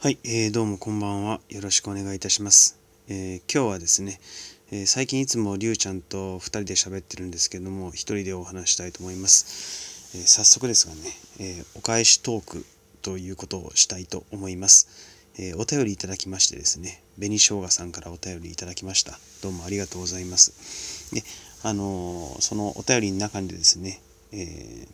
はい、えー、どうもこんばんは。よろしくお願いいたします。えー、今日はですね、えー、最近いつもりゅうちゃんと2人で喋ってるんですけども、1人でお話したいと思います。え早速ですがね、えお返しトークということをしたいと思います。えお便りいただきましてですね、紅生姜さんからお便りいただきました。どうもありがとうございます。で、あのそのお便りの中でですね、え、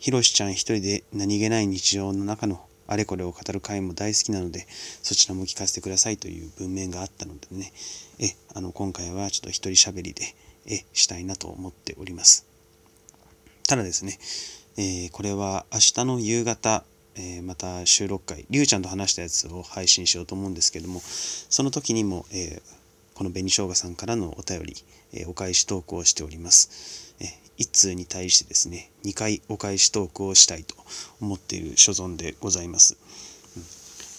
ひろしちゃん一人で何気ない日常の中のあれこれを語る回も大好きなので、そちらも聞かせてくださいという文面があったのでね、え、あの、今回はちょっと一人喋りで、え、したいなと思っております。ただですね、えー、これは明日の夕方、えー、また収録回、りゅうちゃんと話したやつを配信しようと思うんですけども、その時にも、えー、この紅生姜さんからのお便り、えお返し投稿しております。1通に対してですね、2回お返しトークをしたいと思っている所存でございます。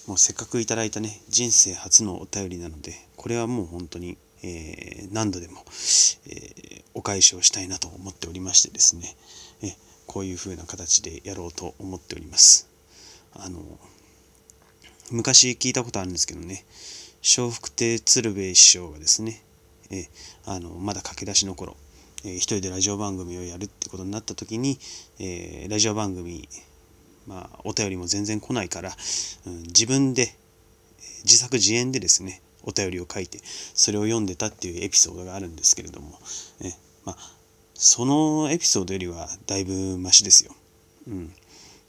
うん、もうせっかくいただいたね、人生初のお便りなので、これはもう本当に、えー、何度でも、えー、お返しをしたいなと思っておりましてですね、えこういう風な形でやろうと思っております。あの、昔聞いたことあるんですけどね、笑福亭鶴瓶師匠がですね、えあのまだ駆け出しの頃、えー、一人でラジオ番組をやるってことになった時に、えー、ラジオ番組、まあ、お便りも全然来ないから、うん、自分で自作自演でですねお便りを書いてそれを読んでたっていうエピソードがあるんですけれども、えまあ、そのエピソードよりはだいぶマシですよ。うん、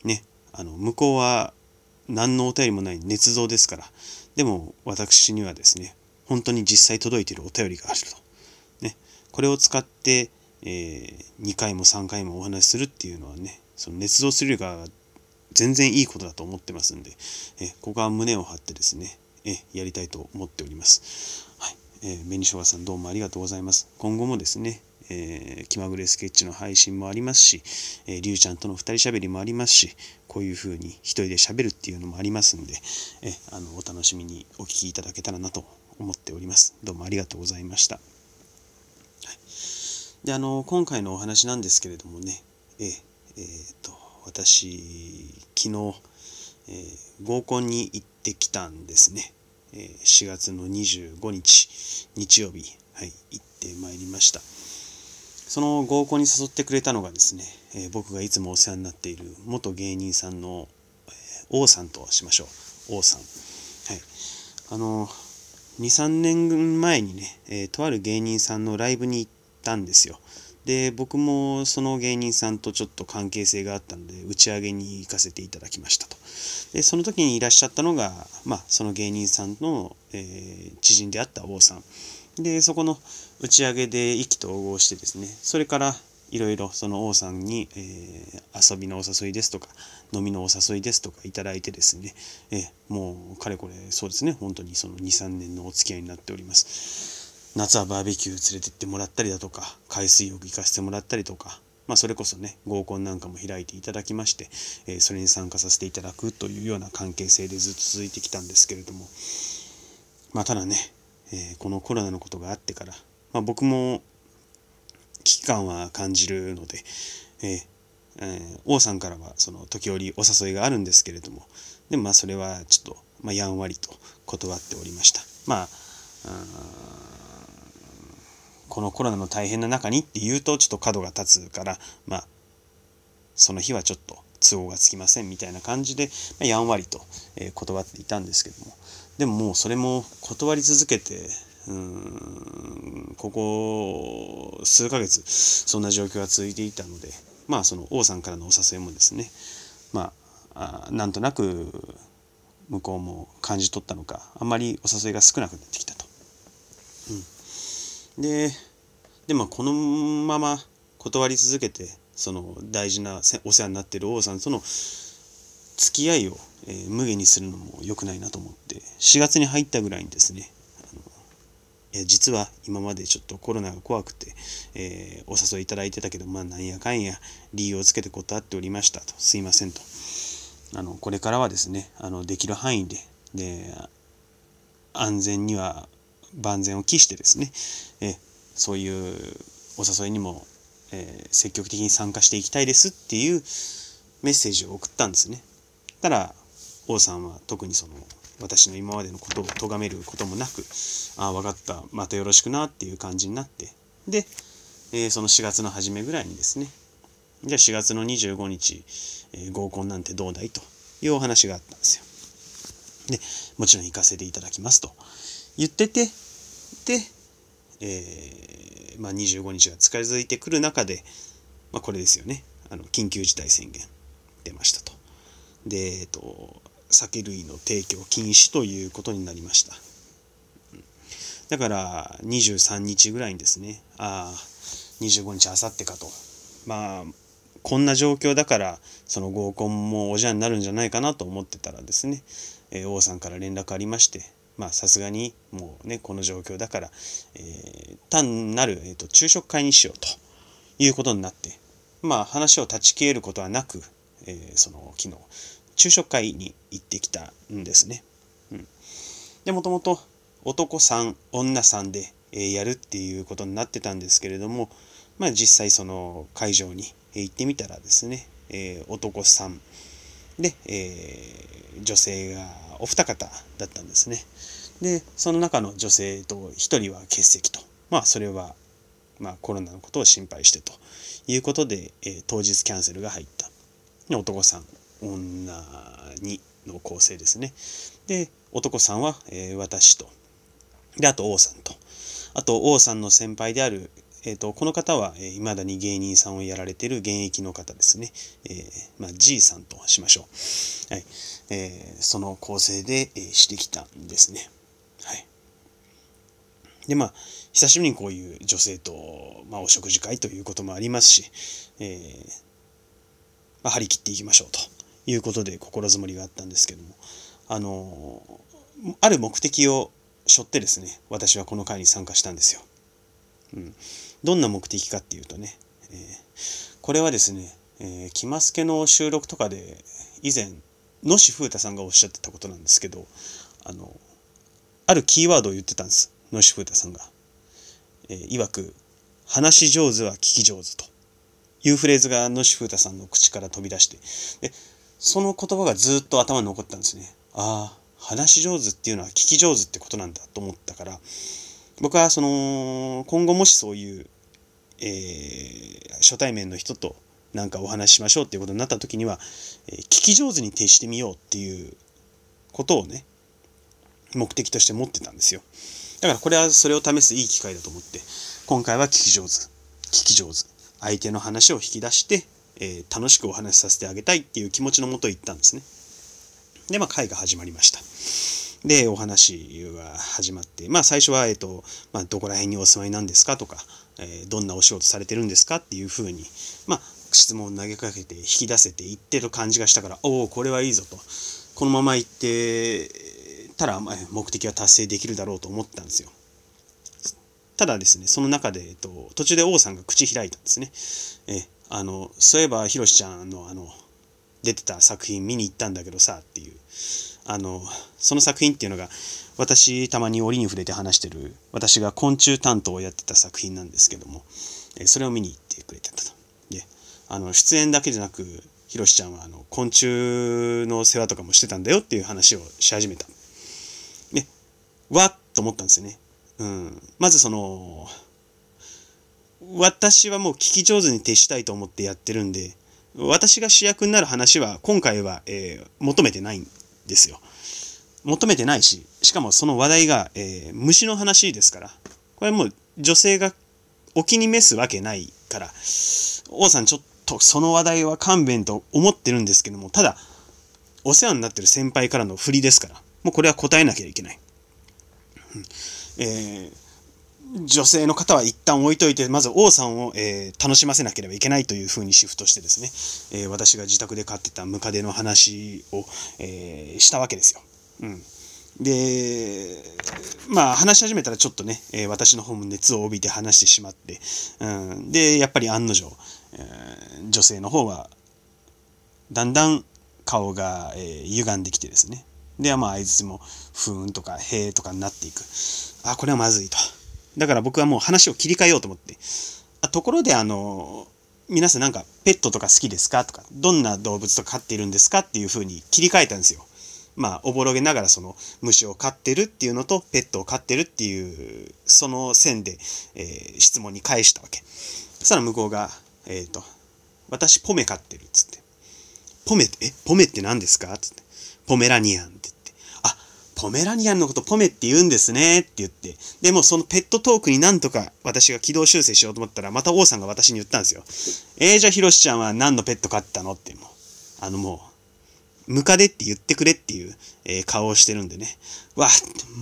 ねあの向こうは何のお便りもない捏造ですからでも私にはですね本当に実際届いているお便りがあると。これを使って、えー、2回も3回もお話しするっていうのはねその捏造するよりか全然いいことだと思ってますんで、えここは胸を張ってですね、えやりたいと思っております。はい。えー、紅生姜さんどうもありがとうございます。今後もですね、えー、気まぐれスケッチの配信もありますし、え、りゅうちゃんとの2人しゃべりもありますし、こういう風に一人でしゃべるっていうのもありますんで、えあのお楽しみにお聴きいただけたらなと思っております。どうもありがとうございました。であの今回のお話なんですけれどもねええー、と私昨日、えー、合コンに行ってきたんですね、えー、4月の25日日曜日はい行ってまいりました。その合コンに誘ってくれたのがですね、えー、僕がいつもお世話になっている元芸人さんの、えー、王さんとしましょう。王さん。はい。あの23年前にね、えー、とある芸人さんのライブに行ってたんですよ。で、僕もその芸人さんとちょっと関係性があったので、打ち上げに行かせていただきましたと。で、その時にいらっしゃったのが、まあ、その芸人さんの、えー、知人であった王さん。で、そこの打ち上げで意気投合してですね、それからいろいろその王さんに、えー、遊びのお誘いですとか飲みのお誘いですとかいただいてですね、えー、もうかれこれそうですね本当にその23年のお付き合いになっております夏はバーベキュー連れてってもらったりだとか海水浴行かせてもらったりとかまあ、それこそね合コンなんかも開いていただきまして、えー、それに参加させていただくというような関係性でずっと続いてきたんですけれどもまあただね、えー、このコロナのことがあってから、まあ、僕も危機感は感じるので、えーえー、王さんからはその時折お誘いがあるんですけれどもでもまあそれはちょっと、まあ、やんわりと断っておりました。まあこのコロナの大変な中にっていうとちょっと角が立つからまあその日はちょっと都合がつきませんみたいな感じで、ま、やんわりと、え断っていたんですけどもでももうそれも断り続けてうんここ数ヶ月そんな状況が続いていたのでまあその王さんからのお誘いもですねまあなんとなく向こうも感じ取ったのかあんまりお誘いが少なくなってきたと。うんででまあこのまま断り続けてその大事なお世話になってる王さんとの付き合いを、えー、無限にするのも良くないなと思って4月に入ったぐらいにですねあのいや実は今までちょっとコロナが怖くて、えー、お誘いいただいてたけどまあなんやかんや理由をつけて断っておりましたと。すいませんと。あのこれからはですねあのできる範囲でで安全には万全を期してですね、えそういうお誘いにも、え積極的に参加していきたいですっていうメッセージを送ったんですね。たら王さんは特にその私の今までのことを咎めることもなく、ああ、分かった、またよろしくなっていう感じになって、で、えー、その4月の初めぐらいにですね、じゃあ4月の25日、えー、合コンなんてどうだいというお話があったんですよ。で、もちろん行かせていただきますと言ってて、で、えー、まあ、25日が近づいてくる中で、まあ、これですよね。あの、緊急事態宣言出ましたと。で、えっと、酒類の提供禁止ということになりました。だから23日ぐらいにですね、ああ、25日あさってかと。まあ、こんな状況だから、その合コンもおじゃになるんじゃないかなと思ってたらですね、えー、王さんから連絡ありまして、まあさすがにもうね、この状況だから、えー、単なる、えーと、昼食会にしようということになって、まあ話を断ち切ることはなく、えー、その昨日、昼食会に行ってきたんですね。うん、で、もともと男3、女3で、えー、やるっていうことになってたんですけれども、まあ実際その会場に行ってみたらですね、えー、男3で、えー、女性がお二方だったんですね。で、その中の女性と一人は欠席と。まあそれは、まあコロナのことを心配してということで、えー、当日キャンセルが入った。男さん、女2の構成ですね。で、男さんは、えー、私と。で、あと王さんと。あと王さんの先輩である、えーと、この方は、えー、未だに芸人さんをやられてる現役の方ですね。えー、まあ、G さんとしましょう。はいえー、その構成で、えー、してきたんですね。はい。で、まあ、久しぶりにこういう女性と、まあ、お食事会ということもありますし、えー、まあ、張り切っていきましょうということで心づもりがあったんですけども、あのある目的を背負ってですね、私はこの会に参加したんですよ。うん。どんな目的かっていうとね、えー、これはですね、えー、キマスケの収録とかで以前、野志風太さんがおっしゃってたことなんですけど、あの、あるキーワードを言ってたんです。野志風太さんが。えー、曰く、話し上手は聞き上手というフレーズが野志風太さんの口から飛び出して、で、その言葉がずっと頭に残ったんですね。ああ、話し上手っていうのは聞き上手ってことなんだと思ったから、僕はその、今後もしそういう、えー、初対面の人となんかお話ししましょうっていうことになった時には、えー、聞き上手に徹してみようっていうことをね、目的として持ってたんですよ。だからこれはそれを試すいい機会だと思って、今回は聞き上手、聞き上手、相手の話を引き出して、えー、楽しくお話しさせてあげたいっていう気持ちのもと言ったんですね。で、まあ会が始まりました。で、お話が始まって、まあ最初は、えっ、と、まあどこら辺にお住まいなんですかとか、え、どんなお仕事されてるんですかっていうふうに、まあ質問を投げかけて引き出せていってる感じがしたから、おお、これはいいぞと。このまま行ってたら、目的は達成できるだろうと思ったんですよ。ただですね、その中で、えっと、途中で王さんが口開いたんですね。え、あの、そういえば、ひろしちゃんの、あの、出てた作品見に行ったんだけどさ、っていう。あの、その作品っていうのが、私、たまに折に触れて話してる、私が昆虫担当をやってた作品なんですけども、えそれを見に行ってくれてたと。で、あの、出演だけじゃなく、ひろしちゃんは、あの、昆虫の世話とかもしてたんだよっていう話をし始めた。で、わっと思ったんですよね。うん。まずその、私はもう聞き上手に徹したいと思ってやってるんで、私が主役になる話は今回は、えー、求めてないんですよ。求めてないし、しかもその話題が、えー、虫の話ですから、これもう女性がお気に召すわけないから、王さんちょっとその話題は勘弁と思ってるんですけども、ただ、お世話になってる先輩からの振りですから、もうこれは答えなきゃいけない。えー、女性の方は一旦置いといて、まず王さんを、えー、楽しませなければいけないというふうにシフトしてですね、えー、私が自宅で飼ってたムカデの話を、えしたわけですよ。うん。で、まあ話し始めたらちょっとね、え私の方も熱を帯びて話してしまって、うん、で、やっぱり案の定、え女性の方はだんだん顔が、え歪んできてですね、で、まあ、相づも、ふーんとか、へーとかになっていく。あ、これはまずいと。だから僕はもう話を切り替えようと思って。あところで、あの、皆さんなんかペットとか好きですか？とか、どんな動物とか飼っているんですか？っていう風に切り替えたんですよ。まあ、おぼろげながらその虫を飼ってるっていうのと、ペットを飼ってるっていう、その線で、えー質問に返したわけ。そしたら向こうが、えっ、と、私ポメ飼ってるっつって。ポメって、え、ポメって何ですか？っつって。ポメラニアンって。ポメラニアンのことポメって言うんですねって言って。でもそのペットトークになんとか私が軌道修正しようと思ったら、また王さんが私に言ったんですよ。えー、じゃあヒロシちゃんは何のペット飼ったの？ってもう。あのもう、ムカデって言ってくれっていう、えー顔をしてるんでね。わ、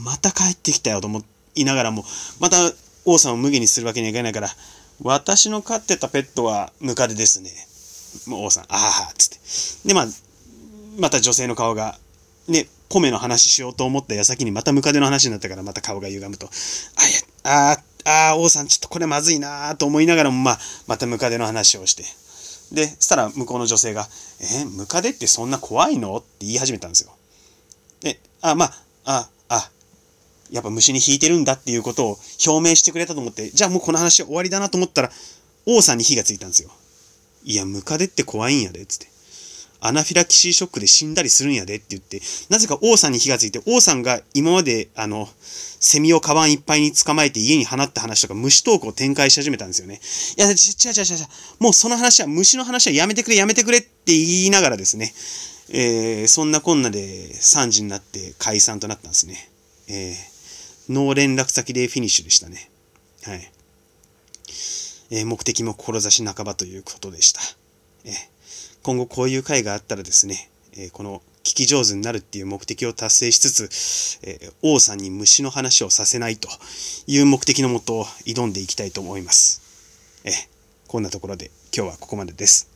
また帰ってきたよと思いながらも、また王さんを無下にするわけにはいかないから、私の飼ってたペットはムカデですね。もう王さん、ああ、つって。で、まあ、また女性の顔が、ね、ポメの話しようと思った矢先にまたムカデの話になったからまた顔が歪むと、あ、や、あーあ、王さんちょっとこれまずいなーと思いながらも、まあ、またムカデの話をして。で、そしたら向こうの女性が、えームカデってそんな怖いの？って言い始めたんですよ。で、あ、まあ、あ、あ、やっぱ虫に引いてるんだっていうことを表明してくれたと思って、じゃあもうこの話終わりだなと思ったら、王さんに火がついたんですよ。いや、ムカデって怖いんやで、つって。アナフィラキシーショックで死んだりするんやでって言って、なぜか王さんに火がついて、王さんが今まで、あの、セミをカバンいっぱいに捕まえて家に放った話とか虫トークを展開し始めたんですよね。いや、違う違う違う違う。もうその話は、虫の話はやめてくれ、やめてくれって言いながらですね、えーそんなこんなで3時になって解散となったんですね。えーノー連絡先でフィニッシュでしたね。はい。えー目的も志半ばということでした。えー今後こういう会があったらですね、えこの聞き上手になるっていう目的を達成しつつ、え王さんに虫の話をさせないという目的のもと挑んでいきたいと思います。えこんなところで今日はここまでです。